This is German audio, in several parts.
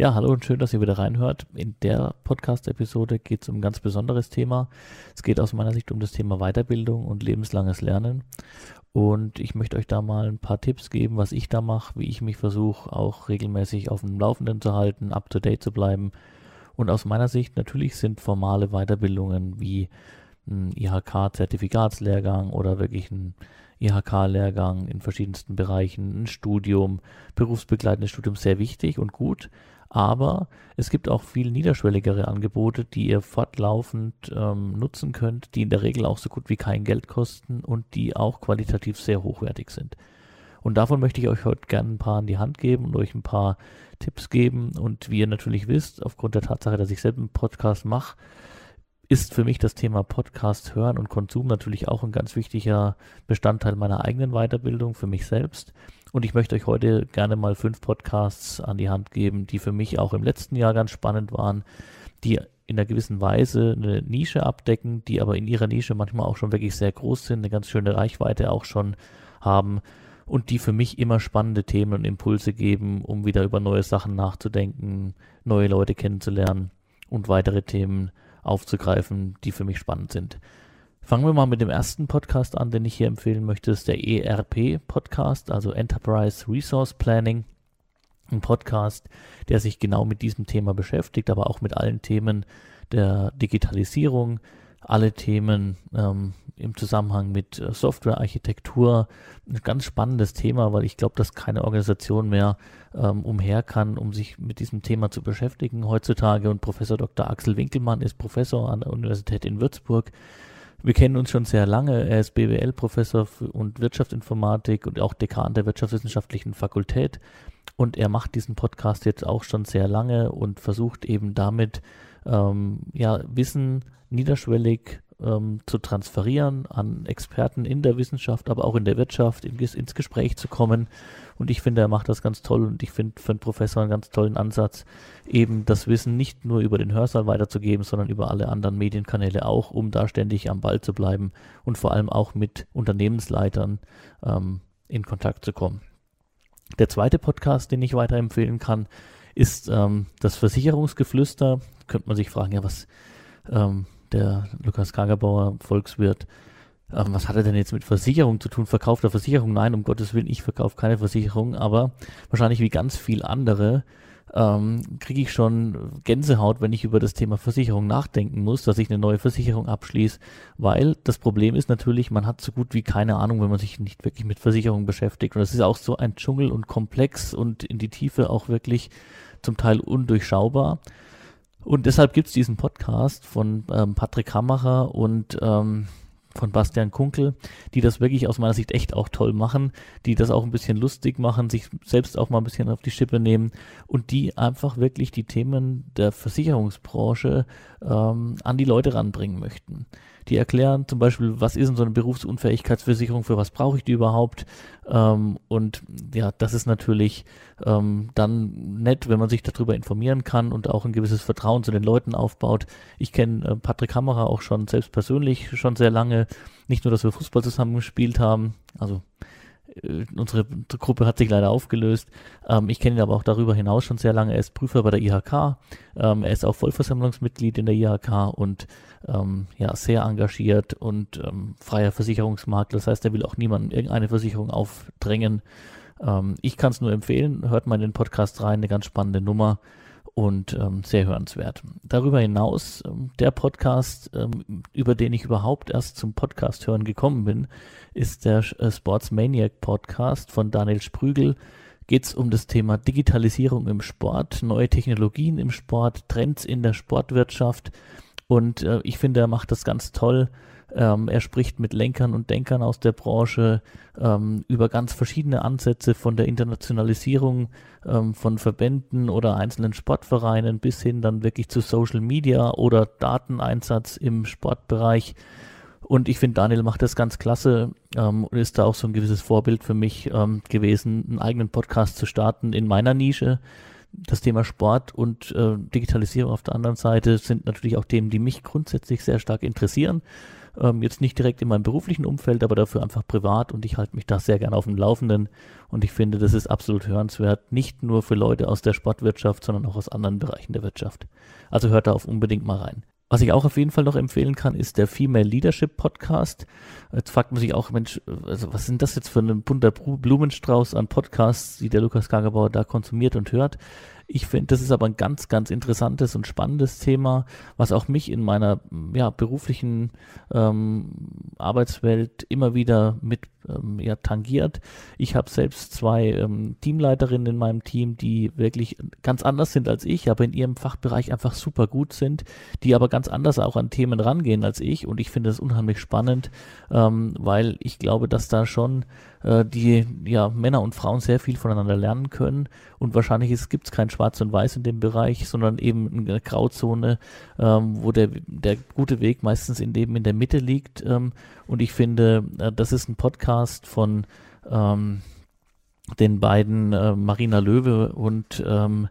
Ja, hallo und schön, dass ihr wieder reinhört. In der Podcast-Episode geht es um ein ganz besonderes Thema. Es geht aus meiner Sicht um das Thema Weiterbildung und lebenslanges Lernen. Und ich möchte euch da mal ein paar Tipps geben, was ich da mache, wie ich mich versuche, auch regelmäßig auf dem Laufenden zu halten, up-to-date zu bleiben. Und aus meiner Sicht natürlich sind formale Weiterbildungen wie ein IHK-Zertifikatslehrgang oder wirklich ein IHK-Lehrgang in verschiedensten Bereichen, ein Studium, berufsbegleitendes Studium sehr wichtig und gut. Aber es gibt auch viel niederschwelligere Angebote, die ihr fortlaufend ähm, nutzen könnt, die in der Regel auch so gut wie kein Geld kosten und die auch qualitativ sehr hochwertig sind. Und davon möchte ich euch heute gerne ein paar an die Hand geben und euch ein paar Tipps geben. Und wie ihr natürlich wisst, aufgrund der Tatsache, dass ich selbst einen Podcast mache, ist für mich das Thema Podcast hören und Konsum natürlich auch ein ganz wichtiger Bestandteil meiner eigenen Weiterbildung für mich selbst. Und ich möchte euch heute gerne mal fünf Podcasts an die Hand geben, die für mich auch im letzten Jahr ganz spannend waren, die in einer gewissen Weise eine Nische abdecken, die aber in ihrer Nische manchmal auch schon wirklich sehr groß sind, eine ganz schöne Reichweite auch schon haben und die für mich immer spannende Themen und Impulse geben, um wieder über neue Sachen nachzudenken, neue Leute kennenzulernen und weitere Themen aufzugreifen, die für mich spannend sind. Fangen wir mal mit dem ersten Podcast an, den ich hier empfehlen möchte. Das ist der ERP-Podcast, also Enterprise Resource Planning. Ein Podcast, der sich genau mit diesem Thema beschäftigt, aber auch mit allen Themen der Digitalisierung, alle Themen ähm, im Zusammenhang mit äh, Softwarearchitektur. Ein ganz spannendes Thema, weil ich glaube, dass keine Organisation mehr ähm, umher kann, um sich mit diesem Thema zu beschäftigen heutzutage. Und Professor Dr. Axel Winkelmann ist Professor an der Universität in Würzburg. Wir kennen uns schon sehr lange. Er ist BWL-Professor und Wirtschaftsinformatik und auch Dekan der Wirtschaftswissenschaftlichen Fakultät. Und er macht diesen Podcast jetzt auch schon sehr lange und versucht eben damit, ähm, ja, Wissen niederschwellig ähm, zu transferieren an Experten in der Wissenschaft, aber auch in der Wirtschaft, in, ins Gespräch zu kommen. Und ich finde, er macht das ganz toll und ich finde für einen Professor einen ganz tollen Ansatz, eben das Wissen nicht nur über den Hörsaal weiterzugeben, sondern über alle anderen Medienkanäle auch, um da ständig am Ball zu bleiben und vor allem auch mit Unternehmensleitern ähm, in Kontakt zu kommen. Der zweite Podcast, den ich weiterempfehlen kann, ist ähm, das Versicherungsgeflüster. Könnte man sich fragen, ja, was ähm, der Lukas Kagerbauer, Volkswirt, ähm, was hat er denn jetzt mit Versicherung zu tun? Verkauft er Versicherung? Nein, um Gottes Willen, ich verkaufe keine Versicherung, aber wahrscheinlich wie ganz viel andere ähm, kriege ich schon Gänsehaut, wenn ich über das Thema Versicherung nachdenken muss, dass ich eine neue Versicherung abschließe, weil das Problem ist natürlich, man hat so gut wie keine Ahnung, wenn man sich nicht wirklich mit Versicherung beschäftigt. Und das ist auch so ein Dschungel und komplex und in die Tiefe auch wirklich zum Teil undurchschaubar. Und deshalb gibt es diesen Podcast von ähm, Patrick Hammacher und ähm, von Bastian Kunkel, die das wirklich aus meiner Sicht echt auch toll machen, die das auch ein bisschen lustig machen, sich selbst auch mal ein bisschen auf die Schippe nehmen und die einfach wirklich die Themen der Versicherungsbranche ähm, an die Leute ranbringen möchten. Die erklären zum Beispiel, was ist denn so eine Berufsunfähigkeitsversicherung, für was brauche ich die überhaupt? Ähm, und ja, das ist natürlich ähm, dann nett, wenn man sich darüber informieren kann und auch ein gewisses Vertrauen zu den Leuten aufbaut. Ich kenne äh, Patrick Hammerer auch schon selbst persönlich schon sehr lange. Nicht nur, dass wir Fußball zusammen gespielt haben, also unsere Gruppe hat sich leider aufgelöst. Ähm, ich kenne ihn aber auch darüber hinaus schon sehr lange. Er ist Prüfer bei der IHK. Ähm, er ist auch Vollversammlungsmitglied in der IHK und ähm, ja, sehr engagiert und ähm, freier Versicherungsmakler. Das heißt, er will auch niemandem irgendeine Versicherung aufdrängen. Ähm, ich kann es nur empfehlen. Hört mal in den Podcast rein. Eine ganz spannende Nummer und ähm, sehr hörenswert. Darüber hinaus, ähm, der Podcast, ähm, über den ich überhaupt erst zum Podcast hören gekommen bin, ist der äh, Sports Maniac Podcast von Daniel Sprügel. Geht es um das Thema Digitalisierung im Sport, neue Technologien im Sport, Trends in der Sportwirtschaft. Und äh, ich finde, er macht das ganz toll ähm, er spricht mit Lenkern und Denkern aus der Branche ähm, über ganz verschiedene Ansätze von der Internationalisierung ähm, von Verbänden oder einzelnen Sportvereinen bis hin dann wirklich zu Social Media oder Dateneinsatz im Sportbereich. Und ich finde, Daniel macht das ganz klasse ähm, und ist da auch so ein gewisses Vorbild für mich ähm, gewesen, einen eigenen Podcast zu starten in meiner Nische. Das Thema Sport und äh, Digitalisierung auf der anderen Seite sind natürlich auch Themen, die mich grundsätzlich sehr stark interessieren. Ähm, jetzt nicht direkt in meinem beruflichen Umfeld, aber dafür einfach privat und ich halte mich da sehr gerne auf dem Laufenden und ich finde, das ist absolut hörenswert, nicht nur für Leute aus der Sportwirtschaft, sondern auch aus anderen Bereichen der Wirtschaft. Also hört da auf unbedingt mal rein. Was ich auch auf jeden Fall noch empfehlen kann, ist der Female Leadership Podcast. Jetzt fragt man sich auch, Mensch, also was sind das jetzt für ein bunter Blumenstrauß an Podcasts, die der Lukas Kagerbauer da konsumiert und hört? Ich finde, das ist aber ein ganz, ganz interessantes und spannendes Thema, was auch mich in meiner ja, beruflichen ähm, Arbeitswelt immer wieder mit ähm, ja, tangiert. Ich habe selbst zwei ähm, Teamleiterinnen in meinem Team, die wirklich ganz anders sind als ich, aber in ihrem Fachbereich einfach super gut sind, die aber ganz anders auch an Themen rangehen als ich. Und ich finde das unheimlich spannend, ähm, weil ich glaube, dass da schon äh, die ja, Männer und Frauen sehr viel voneinander lernen können. Und wahrscheinlich gibt es kein Schwarz und Weiß in dem Bereich, sondern eben eine Grauzone, ähm, wo der, der gute Weg meistens in dem in der Mitte liegt. Ähm, und ich finde, äh, das ist ein Podcast von ähm, den beiden äh, Marina Löwe und ähm,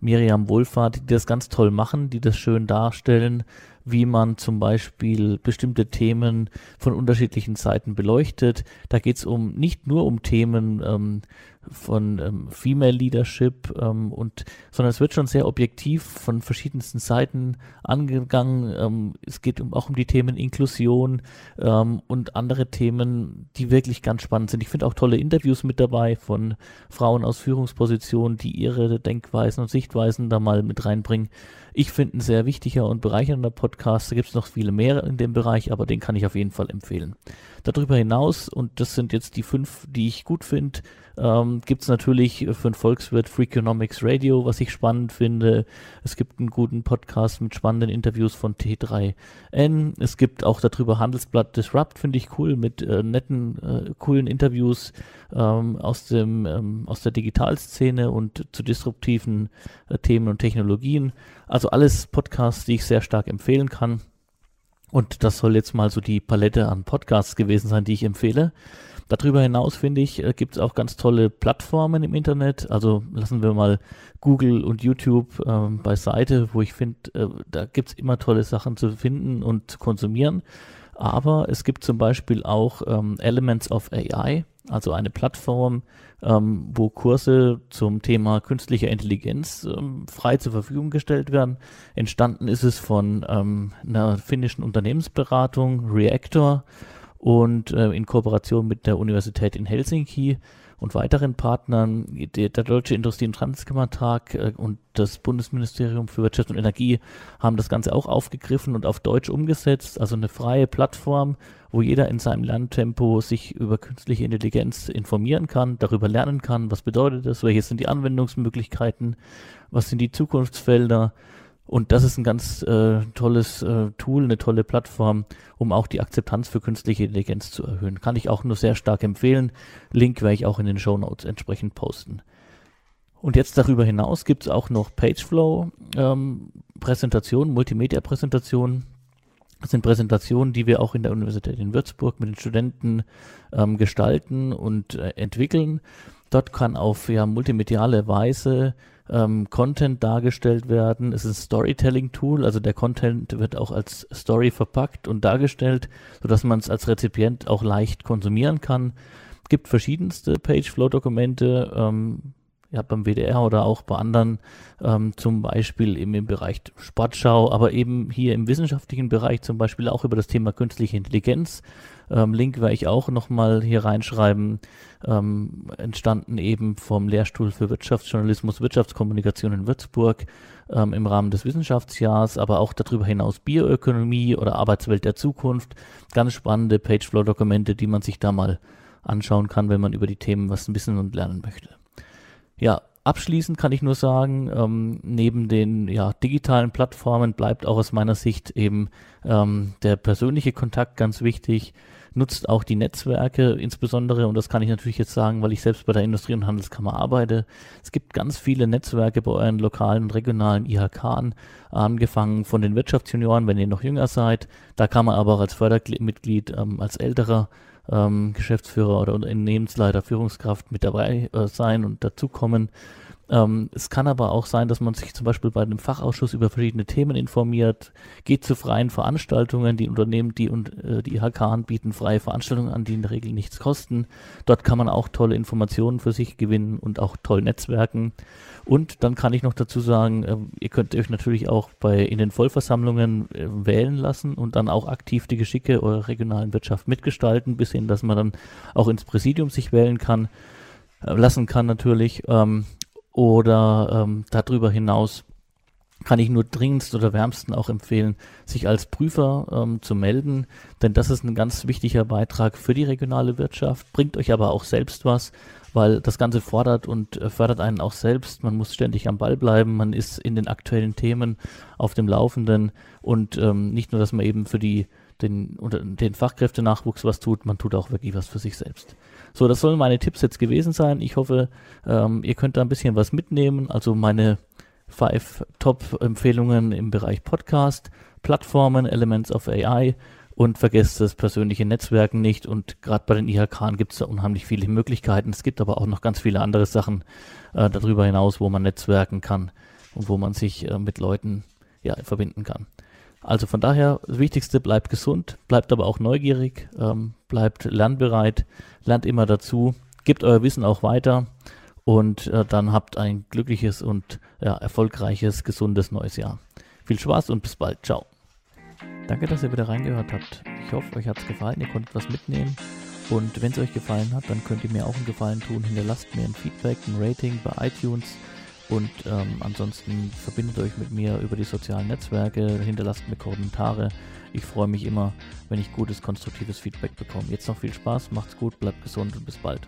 Miriam Wohlfahrt, die das ganz toll machen, die das schön darstellen, wie man zum Beispiel bestimmte Themen von unterschiedlichen Seiten beleuchtet. Da geht es um nicht nur um Themen ähm, von ähm, Female Leadership ähm, und sondern es wird schon sehr objektiv von verschiedensten Seiten angegangen. Ähm, es geht um, auch um die Themen Inklusion ähm, und andere Themen, die wirklich ganz spannend sind. Ich finde auch tolle Interviews mit dabei von Frauen aus Führungspositionen, die ihre Denkweisen und Sichtweisen da mal mit reinbringen. Ich finde ein sehr wichtiger und bereichernder Podcast. Da gibt es noch viele mehr in dem Bereich, aber den kann ich auf jeden Fall empfehlen. Darüber hinaus, und das sind jetzt die fünf, die ich gut finde, ähm, gibt es natürlich für den Volkswirt Freakonomics Radio, was ich spannend finde. Es gibt einen guten Podcast mit spannenden Interviews von T3N. Es gibt auch darüber Handelsblatt Disrupt, finde ich cool, mit äh, netten, äh, coolen Interviews ähm, aus, dem, ähm, aus der Digitalszene und zu disruptiven äh, Themen und Technologien. Also alles Podcasts, die ich sehr stark empfehlen kann. Und das soll jetzt mal so die Palette an Podcasts gewesen sein, die ich empfehle. Darüber hinaus finde ich, äh, gibt es auch ganz tolle Plattformen im Internet. Also lassen wir mal Google und YouTube ähm, beiseite, wo ich finde, äh, da gibt es immer tolle Sachen zu finden und zu konsumieren. Aber es gibt zum Beispiel auch ähm, Elements of AI, also eine Plattform, ähm, wo Kurse zum Thema künstliche Intelligenz ähm, frei zur Verfügung gestellt werden. Entstanden ist es von ähm, einer finnischen Unternehmensberatung, Reactor und äh, in Kooperation mit der Universität in Helsinki und weiteren Partnern, der, der Deutsche Industrie- und Transkammertag äh, und das Bundesministerium für Wirtschaft und Energie haben das Ganze auch aufgegriffen und auf Deutsch umgesetzt. Also eine freie Plattform, wo jeder in seinem Lerntempo sich über künstliche Intelligenz informieren kann, darüber lernen kann, was bedeutet das, welche sind die Anwendungsmöglichkeiten, was sind die Zukunftsfelder und das ist ein ganz äh, tolles äh, Tool, eine tolle Plattform, um auch die Akzeptanz für künstliche Intelligenz zu erhöhen. Kann ich auch nur sehr stark empfehlen. Link werde ich auch in den Show Notes entsprechend posten. Und jetzt darüber hinaus gibt es auch noch Pageflow ähm, Präsentationen, Multimedia-Präsentationen. Das sind Präsentationen, die wir auch in der Universität in Würzburg mit den Studenten ähm, gestalten und äh, entwickeln. Dort kann auf ja, multimediale Weise ähm, Content dargestellt werden. Es ist ein Storytelling-Tool, also der Content wird auch als Story verpackt und dargestellt, sodass man es als Rezipient auch leicht konsumieren kann. Es gibt verschiedenste Pageflow-Dokumente, ähm, ja, beim WDR oder auch bei anderen, ähm, zum Beispiel eben im Bereich Sportschau, aber eben hier im wissenschaftlichen Bereich zum Beispiel auch über das Thema künstliche Intelligenz ähm, Link werde ich auch nochmal hier reinschreiben. Ähm, entstanden eben vom Lehrstuhl für Wirtschaftsjournalismus, Wirtschaftskommunikation in Würzburg ähm, im Rahmen des Wissenschaftsjahrs, aber auch darüber hinaus Bioökonomie oder Arbeitswelt der Zukunft. Ganz spannende Pageflow-Dokumente, die man sich da mal anschauen kann, wenn man über die Themen was bisschen und lernen möchte. Ja, Abschließend kann ich nur sagen, ähm, neben den ja, digitalen Plattformen bleibt auch aus meiner Sicht eben ähm, der persönliche Kontakt ganz wichtig. Nutzt auch die Netzwerke insbesondere, und das kann ich natürlich jetzt sagen, weil ich selbst bei der Industrie- und Handelskammer arbeite. Es gibt ganz viele Netzwerke bei euren lokalen und regionalen IHK, angefangen von den Wirtschaftsjunioren, wenn ihr noch jünger seid. Da kann man aber auch als Fördermitglied, ähm, als älterer ähm, Geschäftsführer oder Unternehmensleiter, Führungskraft mit dabei äh, sein und dazukommen. Ähm, es kann aber auch sein, dass man sich zum Beispiel bei einem Fachausschuss über verschiedene Themen informiert, geht zu freien Veranstaltungen, die Unternehmen, die und äh, die IHK bieten freie Veranstaltungen an, die in der Regel nichts kosten. Dort kann man auch tolle Informationen für sich gewinnen und auch toll netzwerken. Und dann kann ich noch dazu sagen, äh, ihr könnt euch natürlich auch bei in den Vollversammlungen äh, wählen lassen und dann auch aktiv die Geschicke eurer regionalen Wirtschaft mitgestalten, bis hin, dass man dann auch ins Präsidium sich wählen kann, äh, lassen kann natürlich. Ähm, oder ähm, darüber hinaus kann ich nur dringendst oder wärmsten auch empfehlen, sich als Prüfer ähm, zu melden, denn das ist ein ganz wichtiger Beitrag für die regionale Wirtschaft, bringt euch aber auch selbst was, weil das Ganze fordert und äh, fördert einen auch selbst. Man muss ständig am Ball bleiben, man ist in den aktuellen Themen auf dem Laufenden und ähm, nicht nur, dass man eben für die den, unter, den Fachkräftenachwuchs was tut, man tut auch wirklich was für sich selbst. So, das sollen meine Tipps jetzt gewesen sein. Ich hoffe, ähm, ihr könnt da ein bisschen was mitnehmen. Also meine five Top-Empfehlungen im Bereich Podcast, Plattformen, Elements of AI und vergesst das persönliche Netzwerken nicht. Und gerade bei den IHK gibt es da unheimlich viele Möglichkeiten. Es gibt aber auch noch ganz viele andere Sachen äh, darüber hinaus, wo man netzwerken kann und wo man sich äh, mit Leuten ja, verbinden kann. Also von daher, das Wichtigste, bleibt gesund, bleibt aber auch neugierig, ähm, bleibt lernbereit, lernt immer dazu, gebt euer Wissen auch weiter und äh, dann habt ein glückliches und ja, erfolgreiches, gesundes neues Jahr. Viel Spaß und bis bald. Ciao. Danke, dass ihr wieder reingehört habt. Ich hoffe, euch hat es gefallen, ihr konntet was mitnehmen. Und wenn es euch gefallen hat, dann könnt ihr mir auch einen Gefallen tun. Hinterlasst mir ein Feedback, ein Rating bei iTunes und ähm, ansonsten verbindet euch mit mir über die sozialen Netzwerke, hinterlasst mir Kommentare. Ich freue mich immer, wenn ich gutes, konstruktives Feedback bekomme. Jetzt noch viel Spaß, macht's gut, bleibt gesund und bis bald.